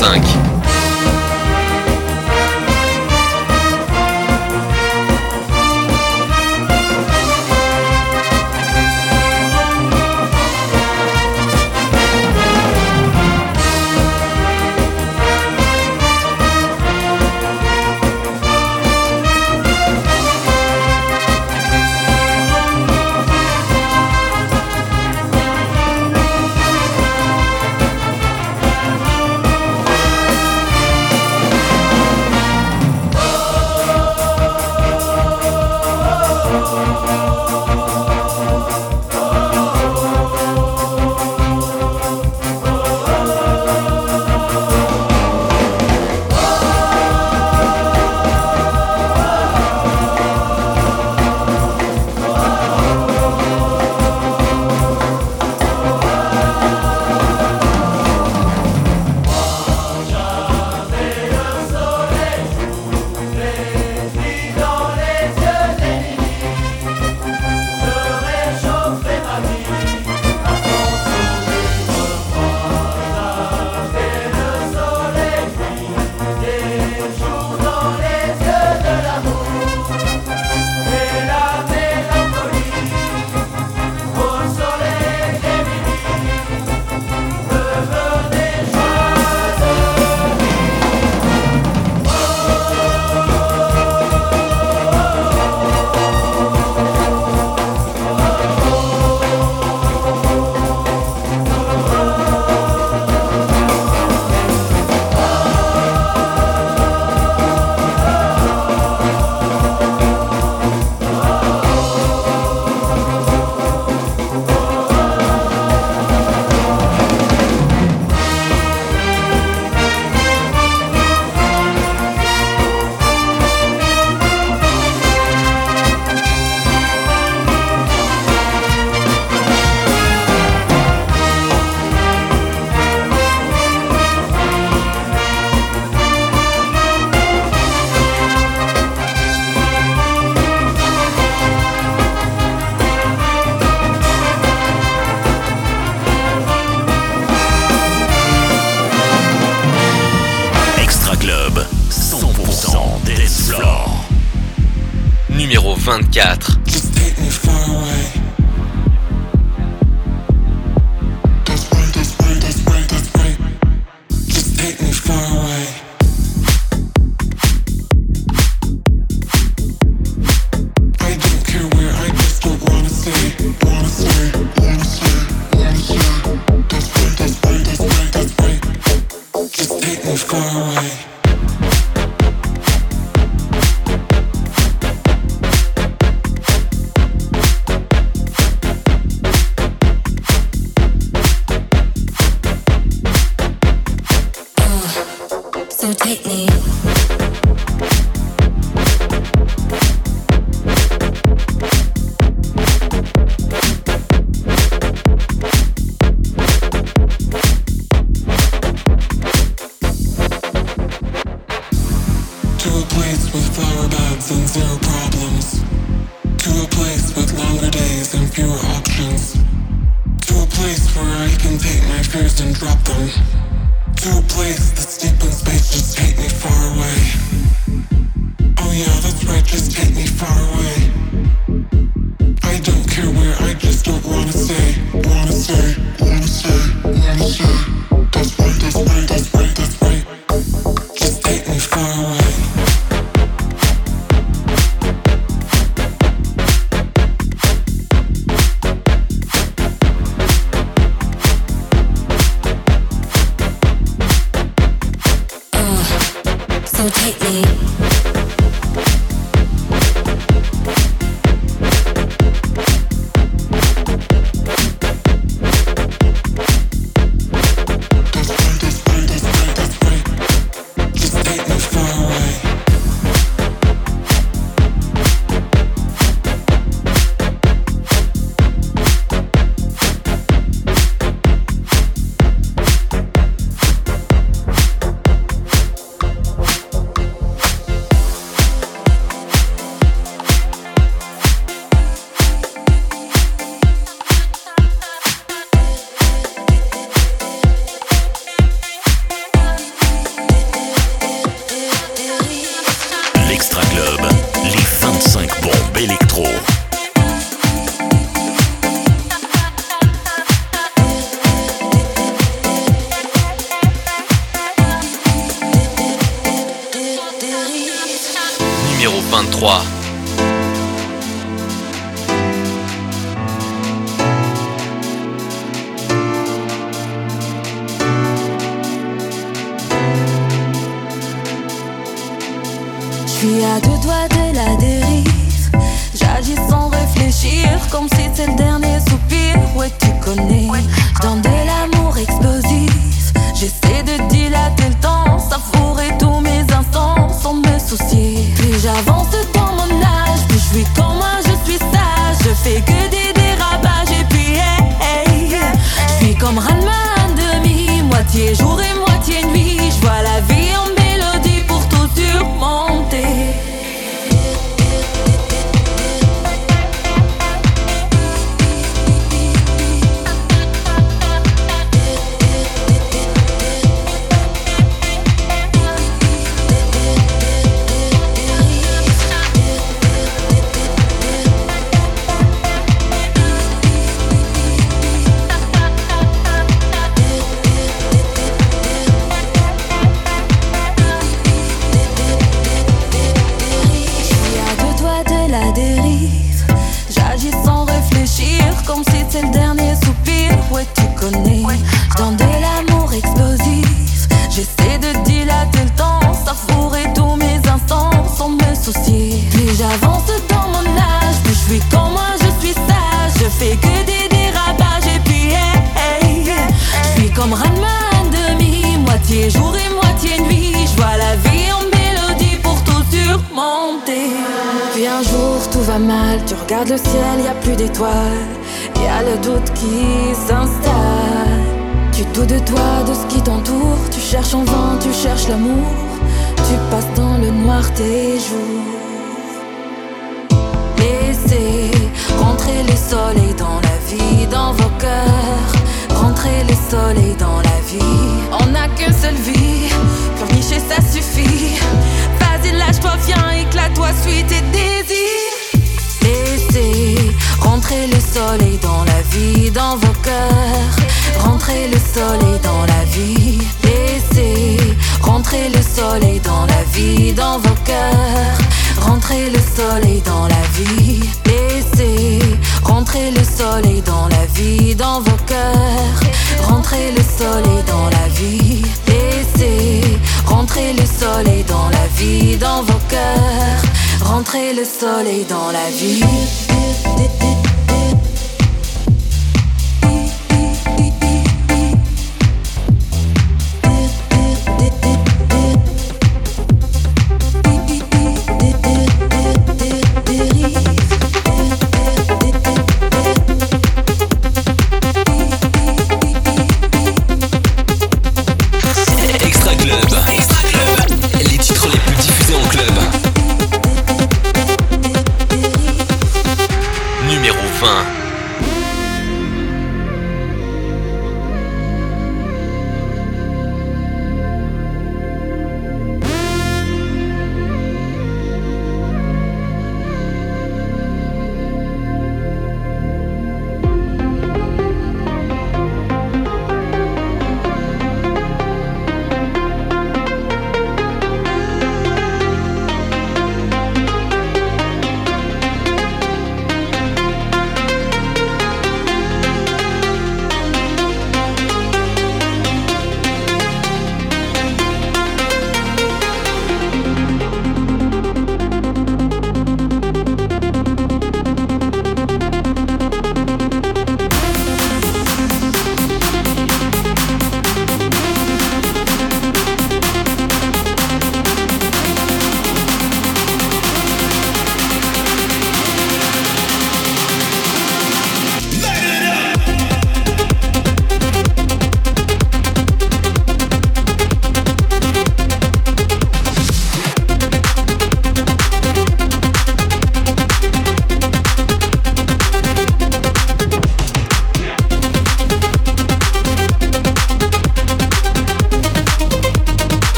5. To a place with flower beds and zero problems. To a place with longer days and fewer options. To a place where I can take my fears and drop them. To a place that's deep in space, just take me far away. Oh yeah, that's right, just take me far away. I don't care where, I just don't wanna stay. Wanna stay, wanna stay, wanna stay. That's right, that's right, that's right, de la dérive. J'agis sans réfléchir, comme si c'est le dernier soupir. Ouais, tu connais. Dans de l'amour explosif, j'essaie de dilater le temps, savourer tous mes instants sans me soucier. Plus j'avance dans mon âge, plus je suis comme moi, je suis sage. Je fais que des dérapages et puis hey, hey. Je suis comme Ranma demi, moitié jour et moitié Laissez rentrer les soleils dans la vie, dans vos cœurs. Rentrer les soleils dans la vie. On n'a qu'une seule vie, pleurnicher ça suffit. Vas-y, lâche-toi, viens, éclate-toi, suis tes désirs. Laissez rentrer le soleil dans la vie, dans vos cœurs. Rentrer le soleil dans la vie. Laissez rentrer le soleil dans la vie, dans vos cœurs. Rentrer le soleil dans la vie. Laissez Rentrez le soleil dans la vie, dans vos cœurs. Rentrez le soleil dans la vie. Laissez rentrer le soleil dans la vie, dans vos cœurs. Rentrez le soleil dans la vie.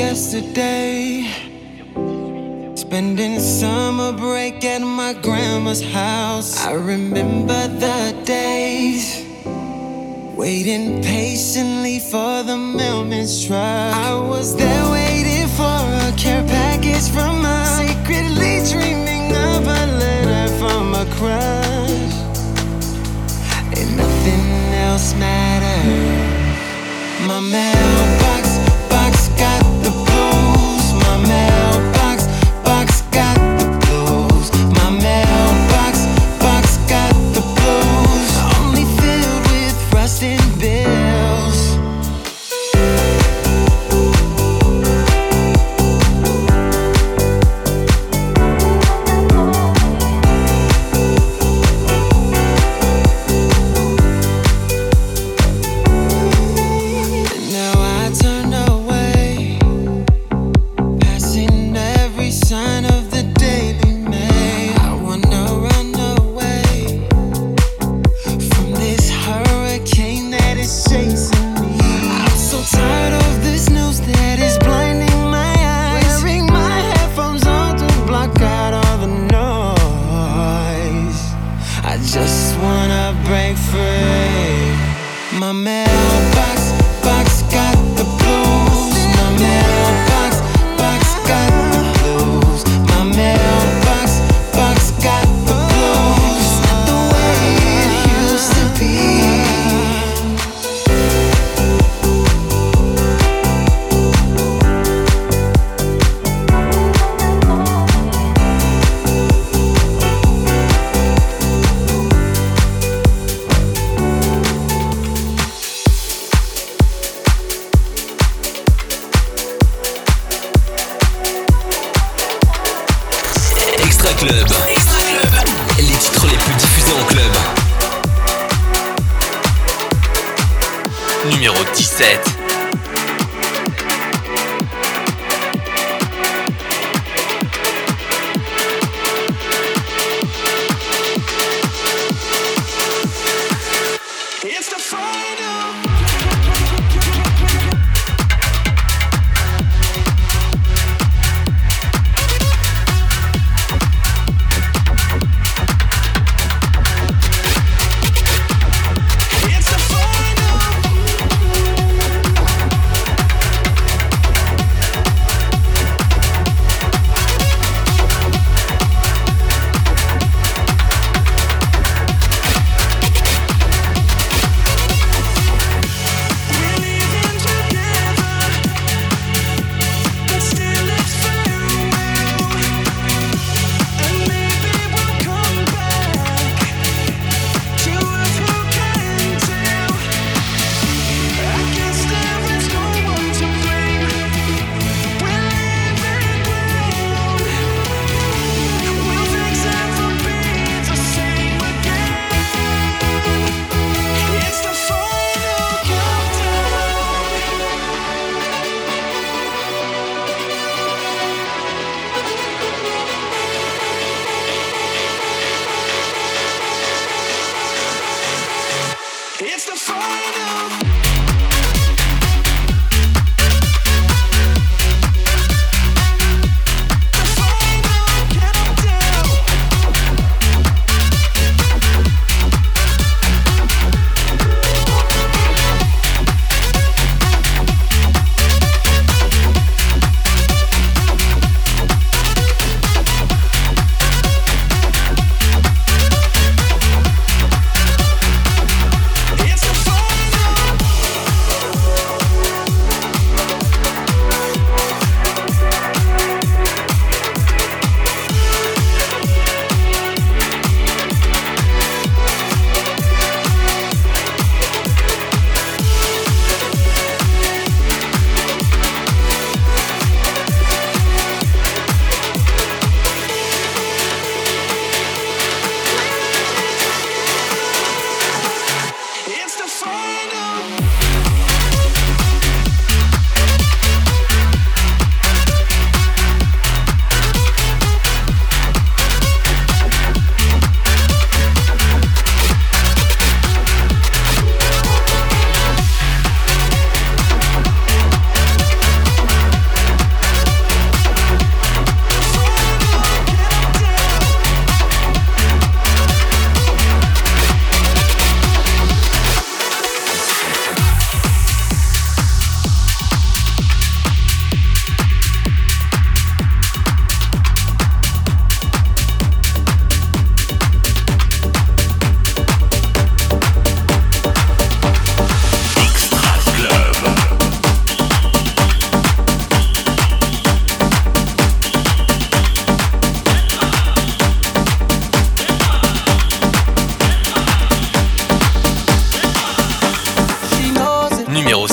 yesterday. Spending summer break at my grandma's house. I remember the days. Waiting patiently for the mailman's truck. I was there waiting for a care package from her. Secretly dreaming of a letter from a crush. And nothing else mattered. My mail.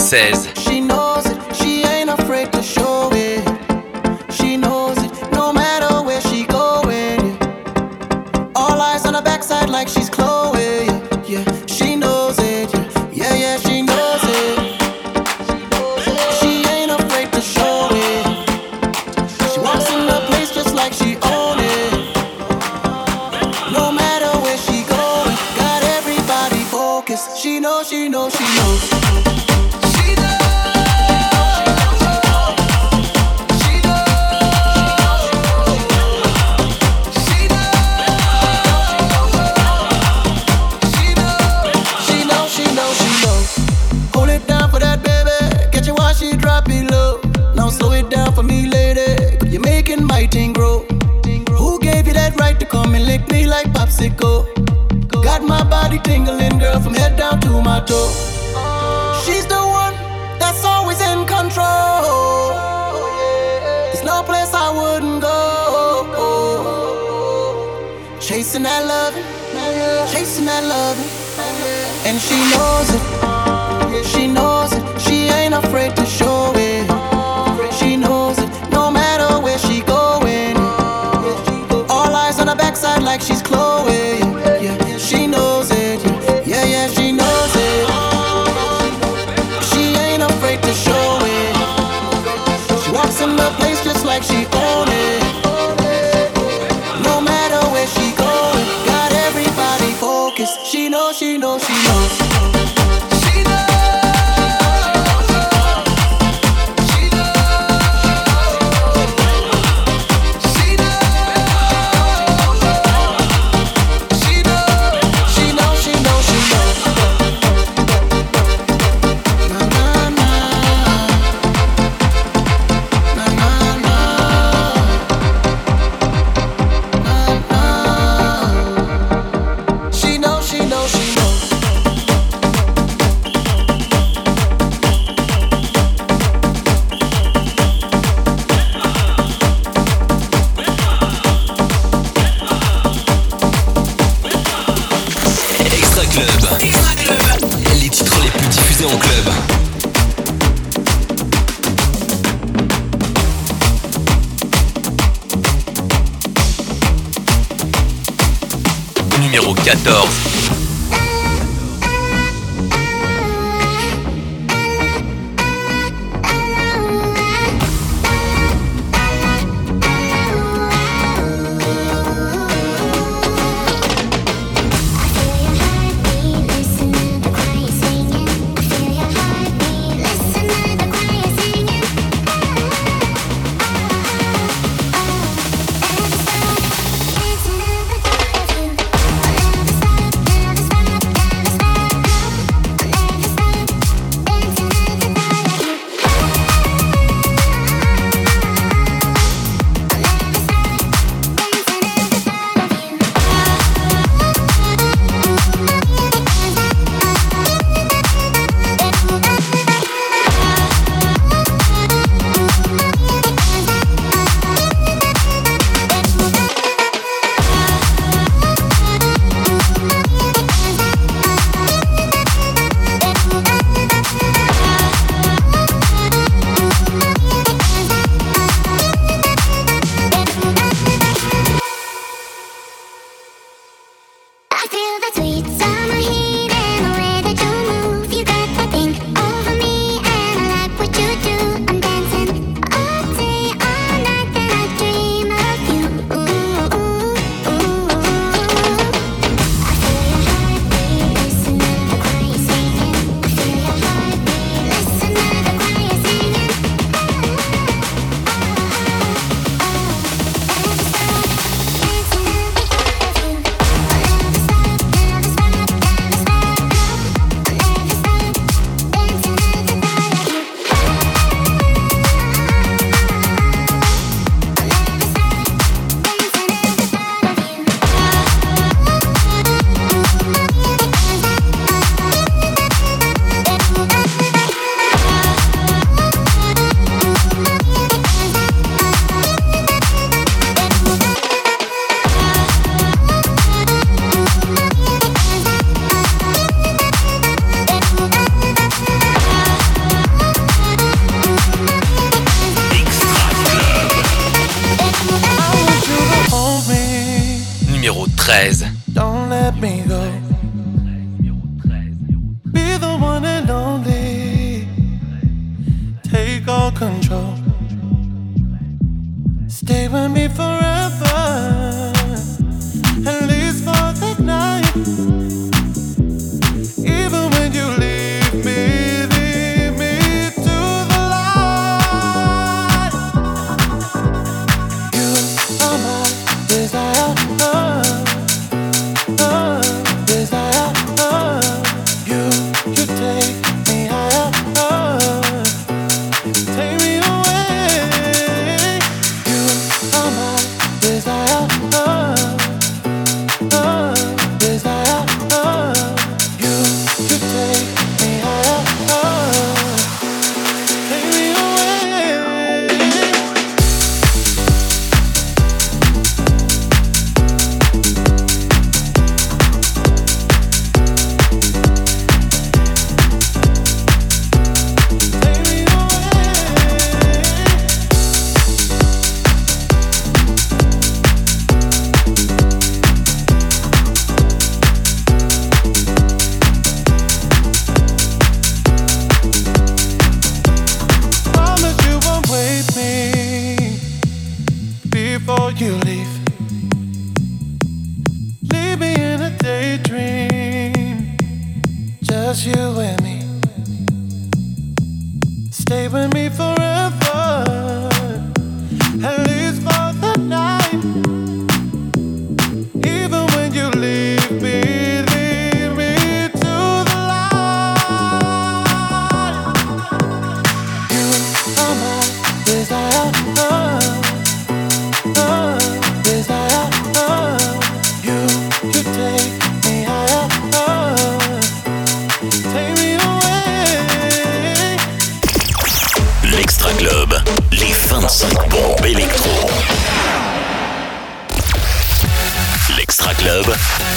96. She knows, she knows.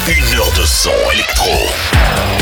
Une heure de son électro.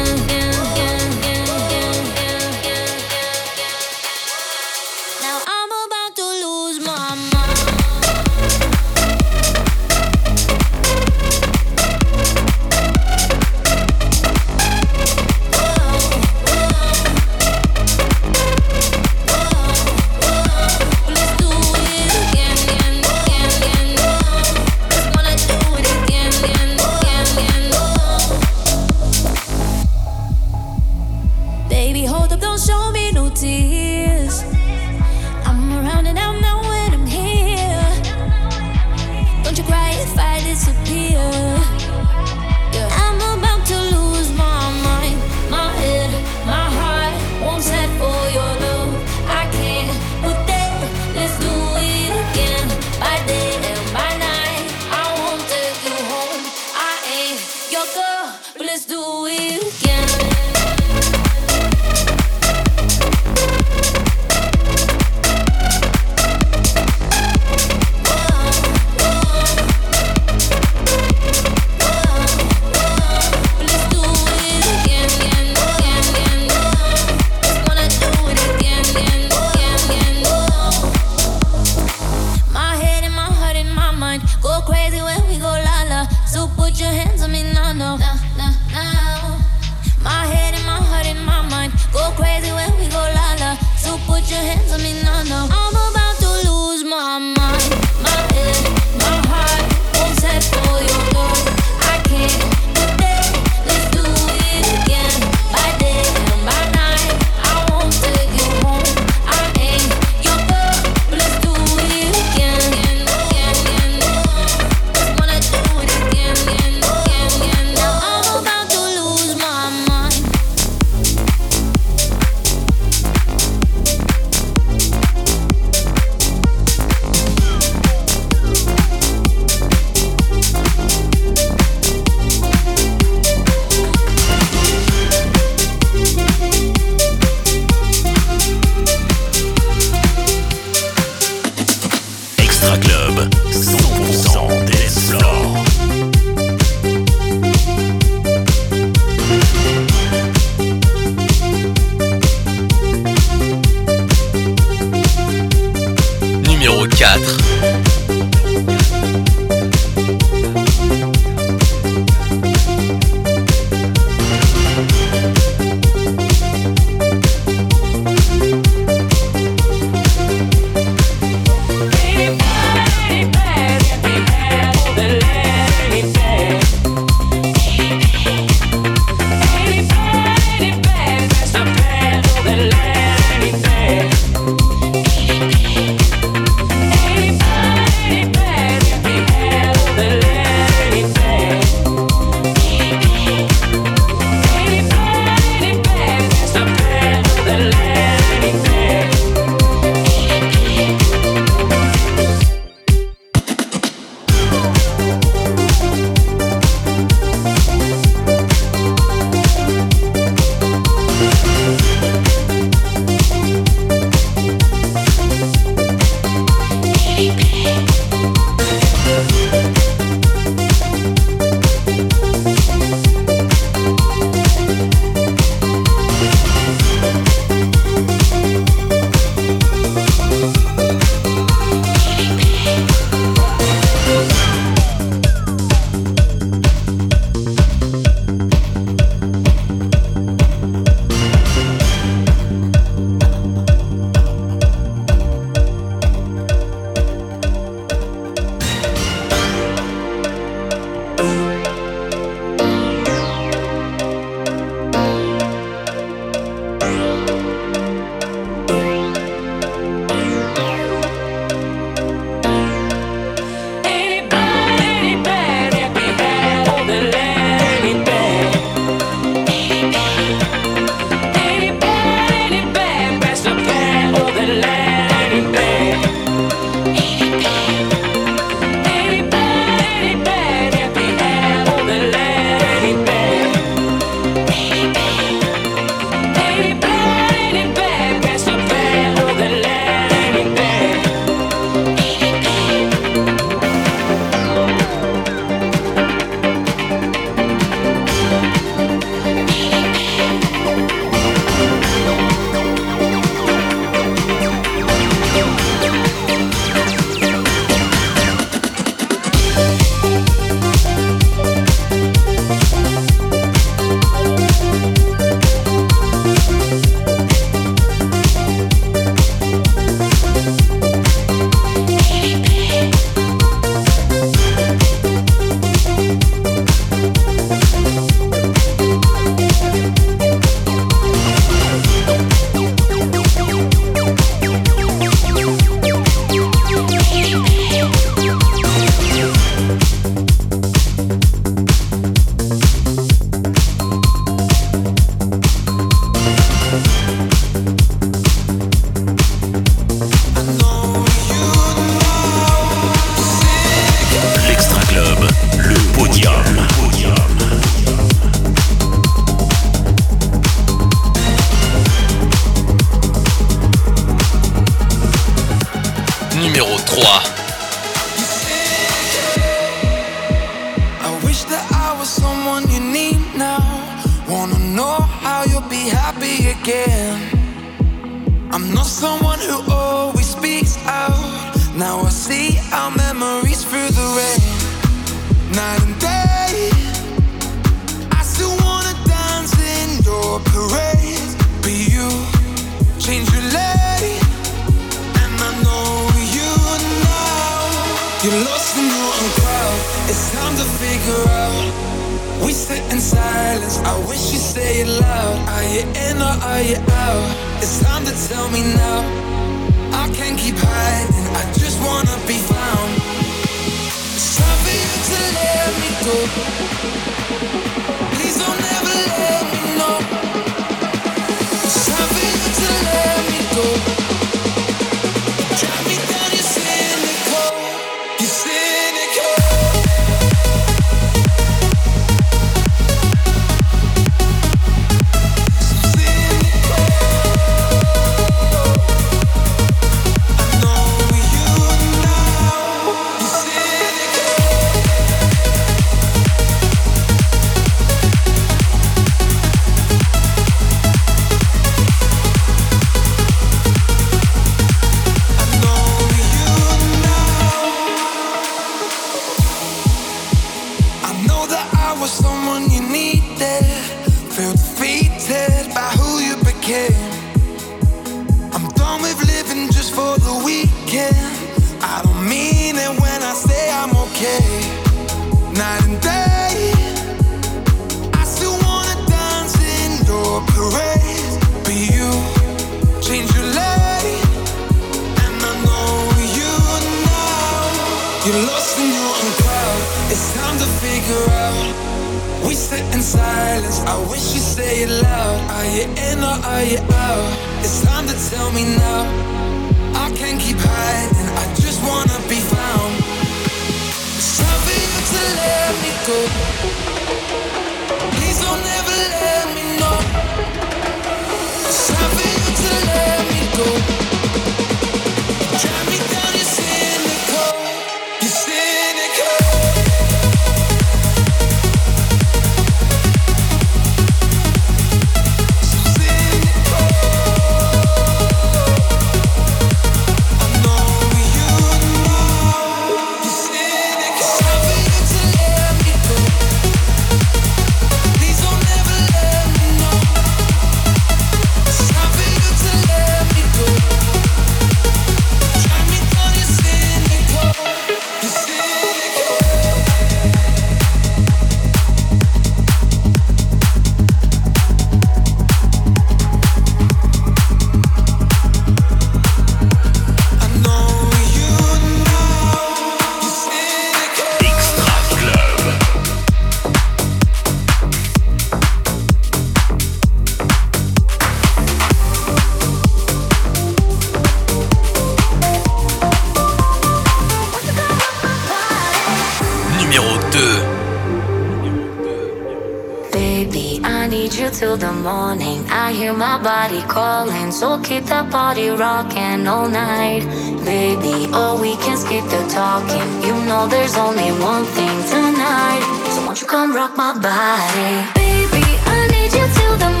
So keep that body rocking all night. Baby, oh, we can skip the talking. You know there's only one thing tonight. So won't you come rock my body? Baby, I need you till the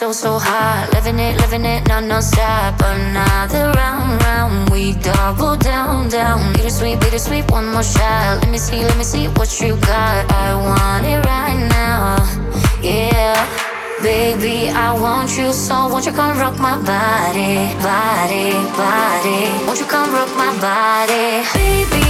so, so hot. Living it, living it, non no stop. Another round, round, we double down, down. Bittersweet, bittersweet, one more shot. Let me see, let me see what you got. I want it right now, yeah. Baby, I want you so won't you come rock my body, body, body? Won't you come rock my body, baby?